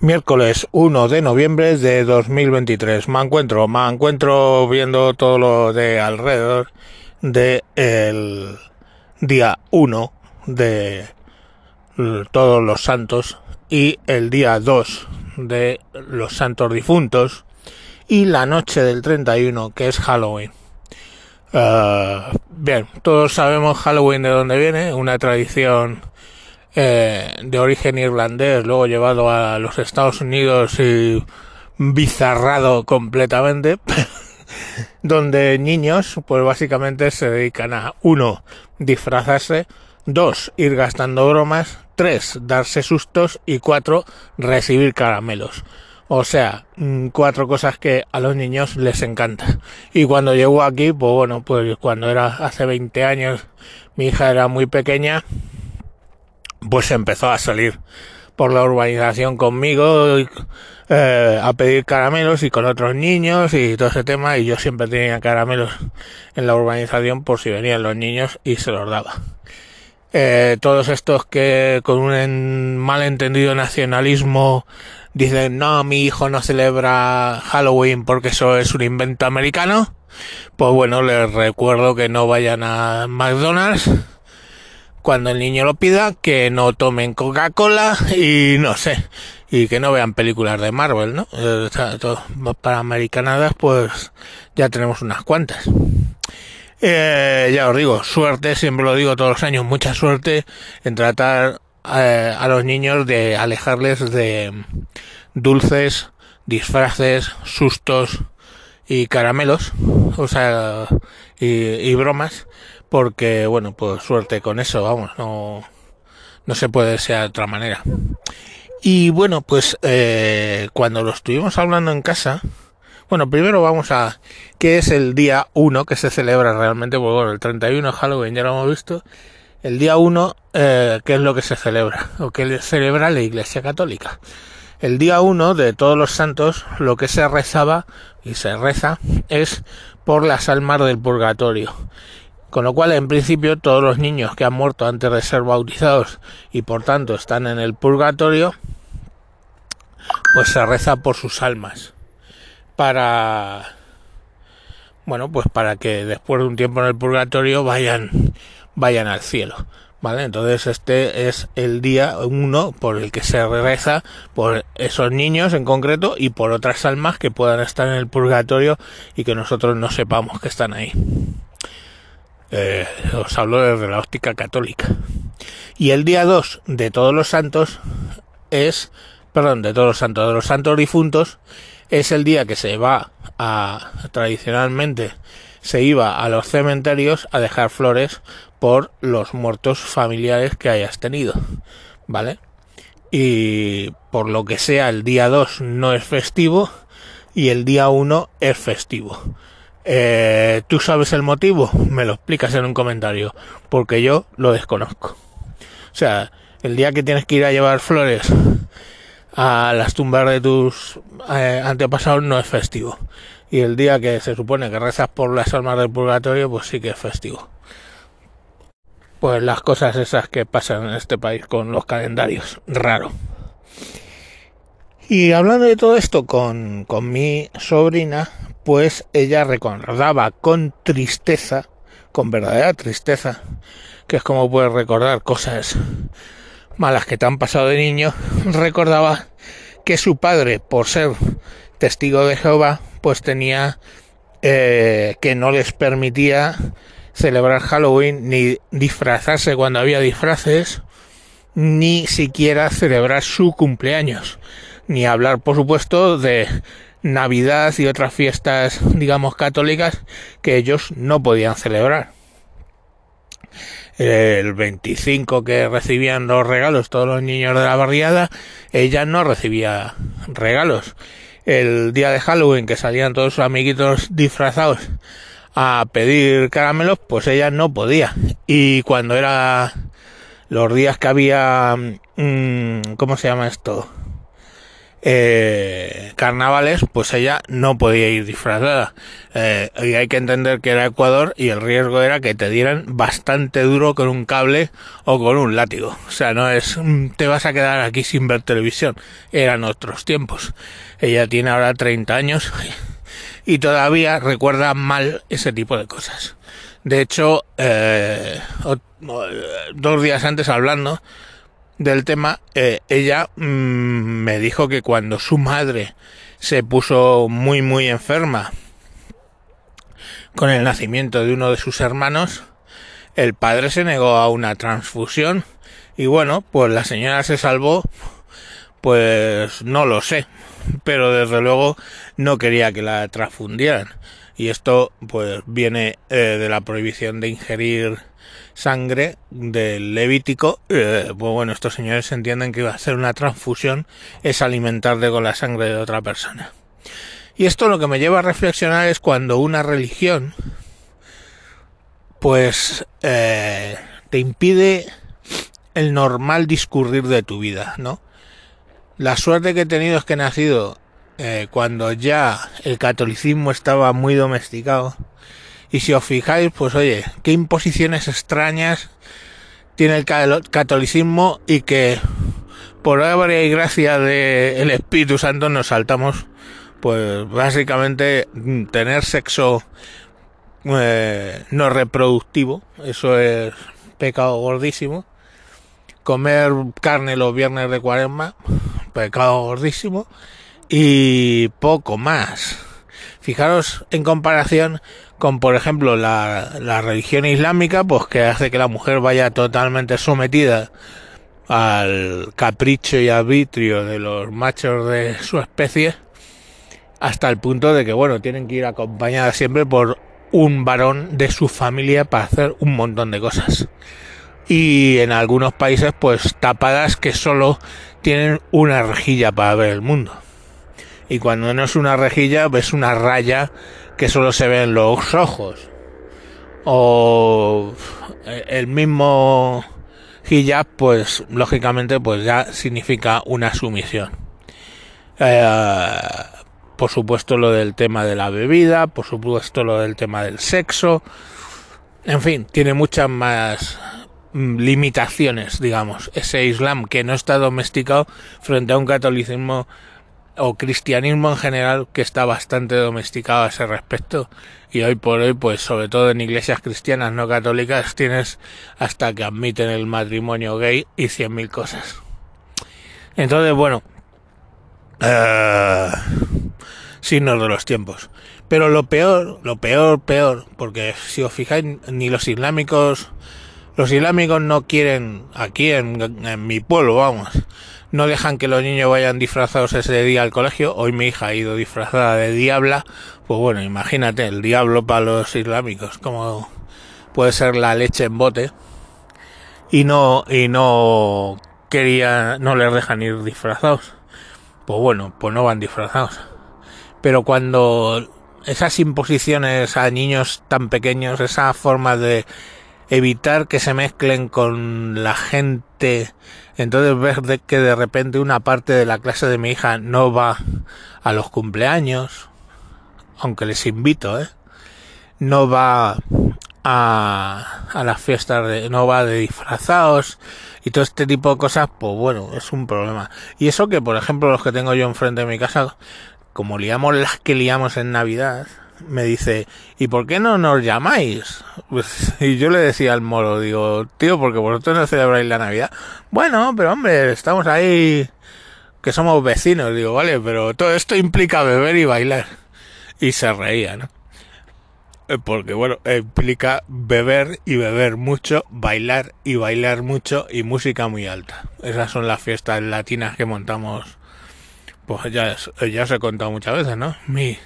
Miércoles 1 de noviembre de 2023. Me encuentro, me encuentro viendo todo lo de alrededor del el día 1 de todos los santos y el día 2 de los santos difuntos y la noche del 31 que es Halloween. Eh, bien, todos sabemos Halloween de dónde viene, una tradición eh, de origen irlandés, luego llevado a los Estados Unidos y bizarrado completamente, donde niños, pues básicamente se dedican a uno, disfrazarse, dos, ir gastando bromas, tres, darse sustos y cuatro, recibir caramelos. O sea, mm, cuatro cosas que a los niños les encanta. Y cuando llegó aquí, pues bueno, pues cuando era hace 20 años, mi hija era muy pequeña, pues empezó a salir por la urbanización conmigo eh, a pedir caramelos y con otros niños y todo ese tema y yo siempre tenía caramelos en la urbanización por si venían los niños y se los daba. Eh, todos estos que con un malentendido nacionalismo dicen no, mi hijo no celebra Halloween porque eso es un invento americano, pues bueno, les recuerdo que no vayan a McDonald's cuando el niño lo pida, que no tomen Coca-Cola y no sé, y que no vean películas de Marvel, ¿no? Eh, para americanadas, pues ya tenemos unas cuantas. Eh, ya os digo, suerte, siempre lo digo todos los años, mucha suerte en tratar eh, a los niños de alejarles de dulces, disfraces, sustos y caramelos, o sea, y bromas, porque bueno, pues suerte con eso, vamos, no, no se puede desear de otra manera. Y bueno, pues eh, cuando lo estuvimos hablando en casa, bueno, primero vamos a qué es el día 1 que se celebra realmente, pues bueno, el 31 de Halloween ya lo hemos visto. El día 1, eh, ¿qué es lo que se celebra? O que celebra la Iglesia Católica. El día 1 de todos los santos, lo que se rezaba y se reza es por las almas del purgatorio. Con lo cual, en principio, todos los niños que han muerto antes de ser bautizados y por tanto están en el purgatorio, pues se reza por sus almas. Para, bueno, pues para que después de un tiempo en el purgatorio vayan, vayan al cielo. ¿Vale? Entonces este es el día uno por el que se reza por esos niños en concreto y por otras almas que puedan estar en el purgatorio y que nosotros no sepamos que están ahí. Eh, os hablo desde la óptica católica. Y el día 2 de todos los santos es, perdón, de todos los santos, de los santos difuntos, es el día que se va a, tradicionalmente, se iba a los cementerios a dejar flores por los muertos familiares que hayas tenido, ¿vale? Y por lo que sea, el día 2 no es festivo y el día 1 es festivo. Eh, ¿Tú sabes el motivo? Me lo explicas en un comentario, porque yo lo desconozco. O sea, el día que tienes que ir a llevar flores a las tumbas de tus eh, antepasados no es festivo. Y el día que se supone que rezas por las almas del purgatorio, pues sí que es festivo. Pues las cosas esas que pasan en este país con los calendarios, raro. Y hablando de todo esto con, con mi sobrina, pues ella recordaba con tristeza, con verdadera tristeza, que es como puedes recordar cosas malas que te han pasado de niño, recordaba que su padre, por ser testigo de Jehová, pues tenía eh, que no les permitía celebrar Halloween ni disfrazarse cuando había disfraces, ni siquiera celebrar su cumpleaños, ni hablar, por supuesto, de Navidad y otras fiestas, digamos, católicas que ellos no podían celebrar. El 25 que recibían los regalos todos los niños de la barriada, ella no recibía regalos. El día de Halloween que salían todos sus amiguitos disfrazados a pedir caramelos, pues ella no podía. Y cuando era los días que había, mm, ¿cómo se llama esto? Eh, carnavales, pues ella no podía ir disfrazada. Eh, y hay que entender que era Ecuador y el riesgo era que te dieran bastante duro con un cable o con un látigo. O sea, no es mm, te vas a quedar aquí sin ver televisión. Eran otros tiempos. Ella tiene ahora 30 años y todavía recuerda mal ese tipo de cosas. De hecho, eh, dos días antes hablando, del tema, eh, ella mm, me dijo que cuando su madre se puso muy muy enferma con el nacimiento de uno de sus hermanos, el padre se negó a una transfusión. Y bueno, pues la señora se salvó, pues no lo sé, pero desde luego no quería que la transfundieran. Y esto pues viene eh, de la prohibición de ingerir sangre del Levítico, eh, pues bueno, estos señores entienden que iba a ser una transfusión es alimentarte con la sangre de otra persona. Y esto lo que me lleva a reflexionar es cuando una religión, pues, eh, te impide el normal discurrir de tu vida, ¿no? La suerte que he tenido es que he nacido eh, cuando ya el catolicismo estaba muy domesticado y si os fijáis, pues oye, qué imposiciones extrañas tiene el catolicismo y que por obra y gracia del Espíritu Santo nos saltamos, pues básicamente tener sexo eh, no reproductivo, eso es pecado gordísimo. Comer carne los viernes de cuaresma, pecado gordísimo. Y poco más. Fijaros en comparación con por ejemplo la, la religión islámica, pues que hace que la mujer vaya totalmente sometida al capricho y arbitrio de los machos de su especie, hasta el punto de que, bueno, tienen que ir acompañadas siempre por un varón de su familia para hacer un montón de cosas. Y en algunos países, pues tapadas que solo tienen una rejilla para ver el mundo. Y cuando no es una rejilla, ves una raya que solo se ven los ojos. O el mismo hijab, pues lógicamente, pues ya significa una sumisión. Eh, por supuesto lo del tema de la bebida, por supuesto lo del tema del sexo. En fin, tiene muchas más mm, limitaciones, digamos, ese Islam que no está domesticado frente a un catolicismo o cristianismo en general que está bastante domesticado a ese respecto. Y hoy por hoy pues sobre todo en iglesias cristianas no católicas tienes hasta que admiten el matrimonio gay y cien mil cosas. Entonces bueno uh, signos de los tiempos. Pero lo peor lo peor peor porque si os fijáis ni los islámicos los islámicos no quieren aquí en, en mi pueblo vamos no dejan que los niños vayan disfrazados ese día al colegio. Hoy mi hija ha ido disfrazada de diabla. Pues bueno, imagínate, el diablo para los islámicos, como puede ser la leche en bote. Y no, y no quería, no les dejan ir disfrazados. Pues bueno, pues no van disfrazados. Pero cuando esas imposiciones a niños tan pequeños, esa forma de evitar que se mezclen con la gente. Entonces ver de que de repente una parte de la clase de mi hija no va a los cumpleaños, aunque les invito, ¿eh? No va a, a las fiestas de, no va de disfrazados y todo este tipo de cosas, pues bueno, es un problema. Y eso que, por ejemplo, los que tengo yo enfrente de mi casa, como liamos las que liamos en Navidad, me dice, ¿y por qué no nos llamáis? Pues, y yo le decía al moro, digo, tío, porque vosotros no celebráis la Navidad. Bueno, pero hombre, estamos ahí, que somos vecinos. Digo, vale, pero todo esto implica beber y bailar. Y se reía, ¿no? Eh, porque bueno, implica beber y beber mucho, bailar y bailar mucho y música muy alta. Esas son las fiestas latinas que montamos. Pues ya, ya os he contado muchas veces, ¿no? Mi,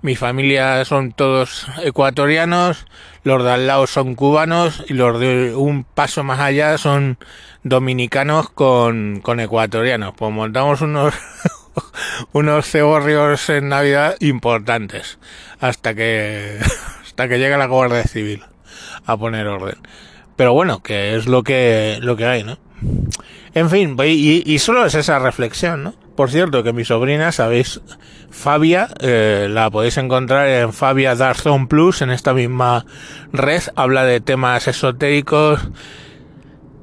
mi familia son todos ecuatorianos, los de al lado son cubanos y los de un paso más allá son dominicanos con, con ecuatorianos. Pues montamos unos, unos ceborrios en Navidad importantes hasta que, hasta que llega la Guardia Civil a poner orden. Pero bueno, que es lo que, lo que hay, ¿no? En fin, y, y solo es esa reflexión, ¿no? Por cierto, que mi sobrina, sabéis, Fabia, eh, la podéis encontrar en Fabia Dark Zone Plus, en esta misma red, habla de temas esotéricos,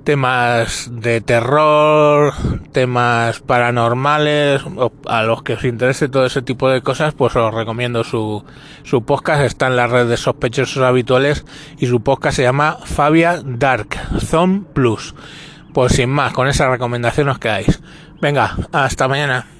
temas de terror, temas paranormales, a los que os interese todo ese tipo de cosas, pues os recomiendo su, su podcast, está en la red de sospechosos habituales y su podcast se llama Fabia Dark Zone Plus. Pues sin más, con esa recomendación os quedáis. Venga, hasta mañana.